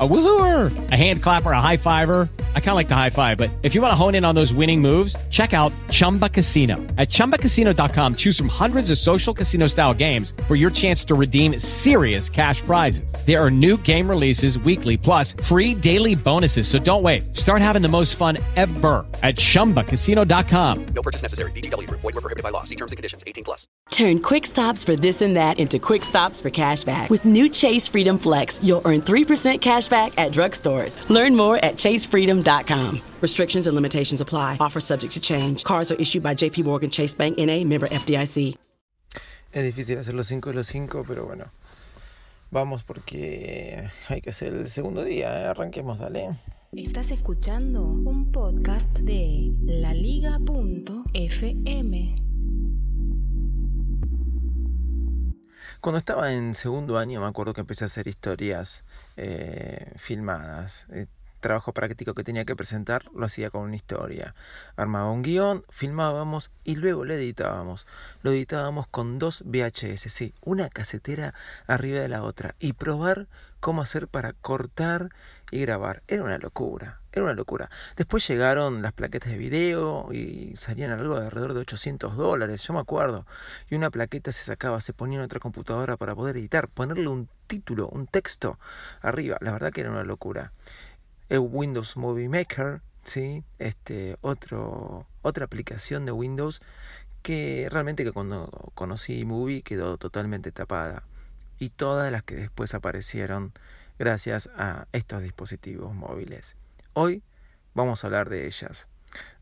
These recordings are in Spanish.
A woohooer, a hand clapper, a high fiver. I kind of like the high five, but if you want to hone in on those winning moves, check out Chumba Casino. At ChumbaCasino.com, choose from hundreds of social casino style games for your chance to redeem serious cash prizes. There are new game releases weekly, plus free daily bonuses. So don't wait. Start having the most fun ever at ChumbaCasino.com. No purchase necessary. VGW Group. Void were prohibited by law. See terms and conditions. 18 plus. Turn quick stops for this and that into quick stops for cash back. With new Chase Freedom Flex, you'll earn 3% cash back at drugstores. Learn more at chasefreedom.com. Restrictions and limitations apply. Offer subject to change. Cards are issued by JP Morgan Chase Bank NA, member FDIC. Es difícil hacer los 5 de los 5, pero bueno. Vamos porque hay que hacer el segundo día. ¿eh? Arranquemos, dale. Estás escuchando un podcast de laliga.fm. Cuando estaba en segundo año me acuerdo que empecé a hacer historias eh, filmadas. Eh, trabajo práctico que tenía que presentar lo hacía con una historia. Armaba un guion, filmábamos y luego lo editábamos. Lo editábamos con dos VHS, sí, una casetera arriba de la otra y probar cómo hacer para cortar y grabar. Era una locura, era una locura. Después llegaron las plaquetas de video y salían algo de alrededor de 800 dólares, yo me acuerdo. Y una plaqueta se sacaba, se ponía en otra computadora para poder editar, ponerle un título, un texto arriba. La verdad que era una locura. El Windows Movie Maker, ¿sí? este, otro, otra aplicación de Windows que realmente que cuando conocí Movie quedó totalmente tapada. Y todas las que después aparecieron gracias a estos dispositivos móviles. Hoy vamos a hablar de ellas.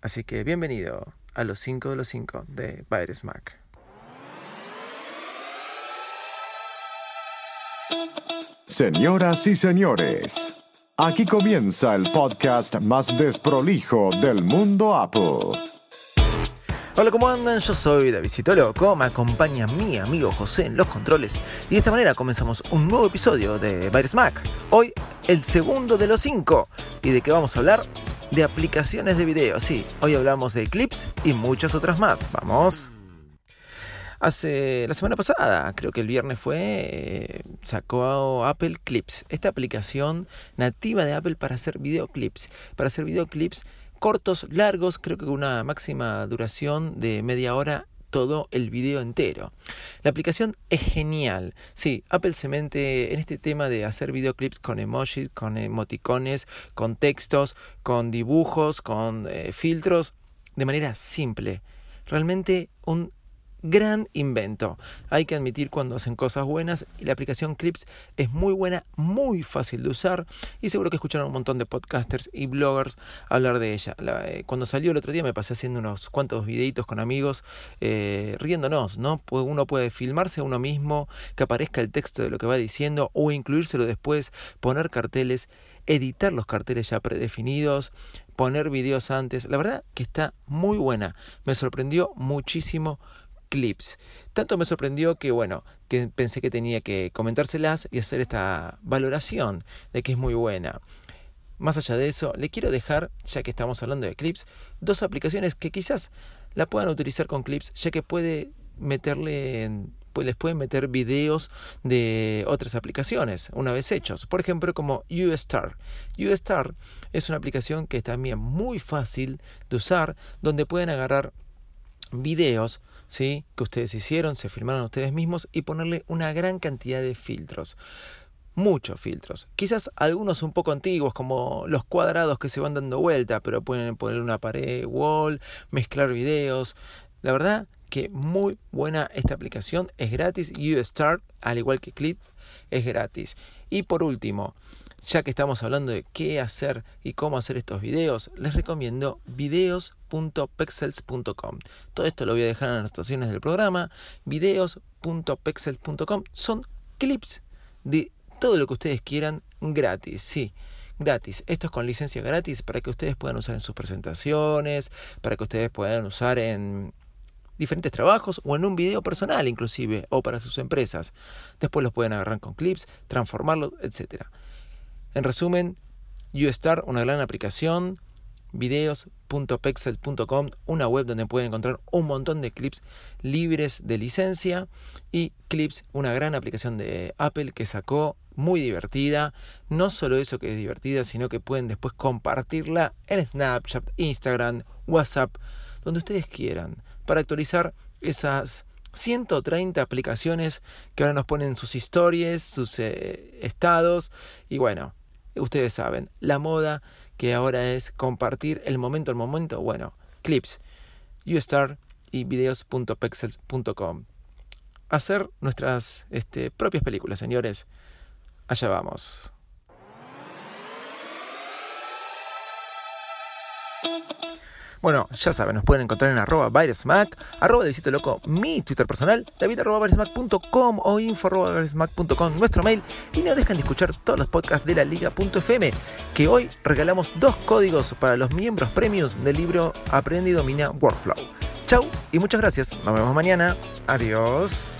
Así que bienvenido a los 5 de los 5 de Virus Mac. Señoras y señores, aquí comienza el podcast más desprolijo del mundo Apple. Hola, ¿cómo andan? Yo soy Davidito Loco, me acompaña mi amigo José en los controles y de esta manera comenzamos un nuevo episodio de Virus Mac. Hoy el segundo de los cinco. ¿Y de qué vamos a hablar? De aplicaciones de video, sí. Hoy hablamos de clips y muchas otras más. Vamos. Hace la semana pasada, creo que el viernes fue, sacó Apple Clips, esta aplicación nativa de Apple para hacer videoclips, para hacer videoclips cortos, largos, creo que con una máxima duración de media hora todo el video entero. La aplicación es genial. Sí, Apple se mete en este tema de hacer videoclips con emojis, con emoticones, con textos, con dibujos, con eh, filtros, de manera simple. Realmente un gran invento. Hay que admitir cuando hacen cosas buenas y la aplicación Clips es muy buena, muy fácil de usar y seguro que escucharon un montón de podcasters y bloggers hablar de ella. Eh, cuando salió el otro día me pasé haciendo unos cuantos videitos con amigos eh, riéndonos, ¿no? Uno puede filmarse a uno mismo, que aparezca el texto de lo que va diciendo o incluírselo después, poner carteles editar los carteles ya predefinidos, poner videos antes. La verdad que está muy buena. Me sorprendió muchísimo clips. Tanto me sorprendió que, bueno, que pensé que tenía que comentárselas y hacer esta valoración de que es muy buena. Más allá de eso, le quiero dejar, ya que estamos hablando de clips, dos aplicaciones que quizás la puedan utilizar con clips, ya que puede meterle pues les pueden meter videos de otras aplicaciones una vez hechos. Por ejemplo, como UStar. UStar es una aplicación que es también muy fácil de usar, donde pueden agarrar videos ¿sí? que ustedes hicieron, se filmaron ustedes mismos y ponerle una gran cantidad de filtros. Muchos filtros. Quizás algunos un poco antiguos, como los cuadrados que se van dando vuelta, pero pueden poner una pared, wall, mezclar videos. La verdad que muy buena esta aplicación, es gratis. UStart, al igual que Clip, es gratis. Y por último, ya que estamos hablando de qué hacer y cómo hacer estos videos, les recomiendo videos.pexels.com. Todo esto lo voy a dejar en las estaciones del programa. Videos.pexels.com son clips de todo lo que ustedes quieran gratis, sí gratis. Esto es con licencia gratis para que ustedes puedan usar en sus presentaciones, para que ustedes puedan usar en diferentes trabajos o en un video personal inclusive o para sus empresas. Después los pueden agarrar con clips, transformarlos, etc. En resumen, YouStar, una gran aplicación, videos.pexel.com, una web donde pueden encontrar un montón de clips libres de licencia y Clips, una gran aplicación de Apple que sacó muy divertida. No solo eso que es divertida, sino que pueden después compartirla en Snapchat, Instagram, WhatsApp, donde ustedes quieran, para actualizar esas 130 aplicaciones que ahora nos ponen sus historias, sus eh, estados y bueno, ustedes saben, la moda que ahora es compartir el momento al momento, bueno, clips, YouStar y videos.pexels.com. Hacer nuestras este, propias películas, señores. Allá vamos. Bueno, ya saben, nos pueden encontrar en arroba virusmac, arroba del sitio loco, mi Twitter personal, david arroba o info arroba nuestro mail, y no dejen de escuchar todos los podcasts de la liga.fm, que hoy regalamos dos códigos para los miembros premios del libro Aprende y Domina Workflow. Chau y muchas gracias, nos vemos mañana, adiós.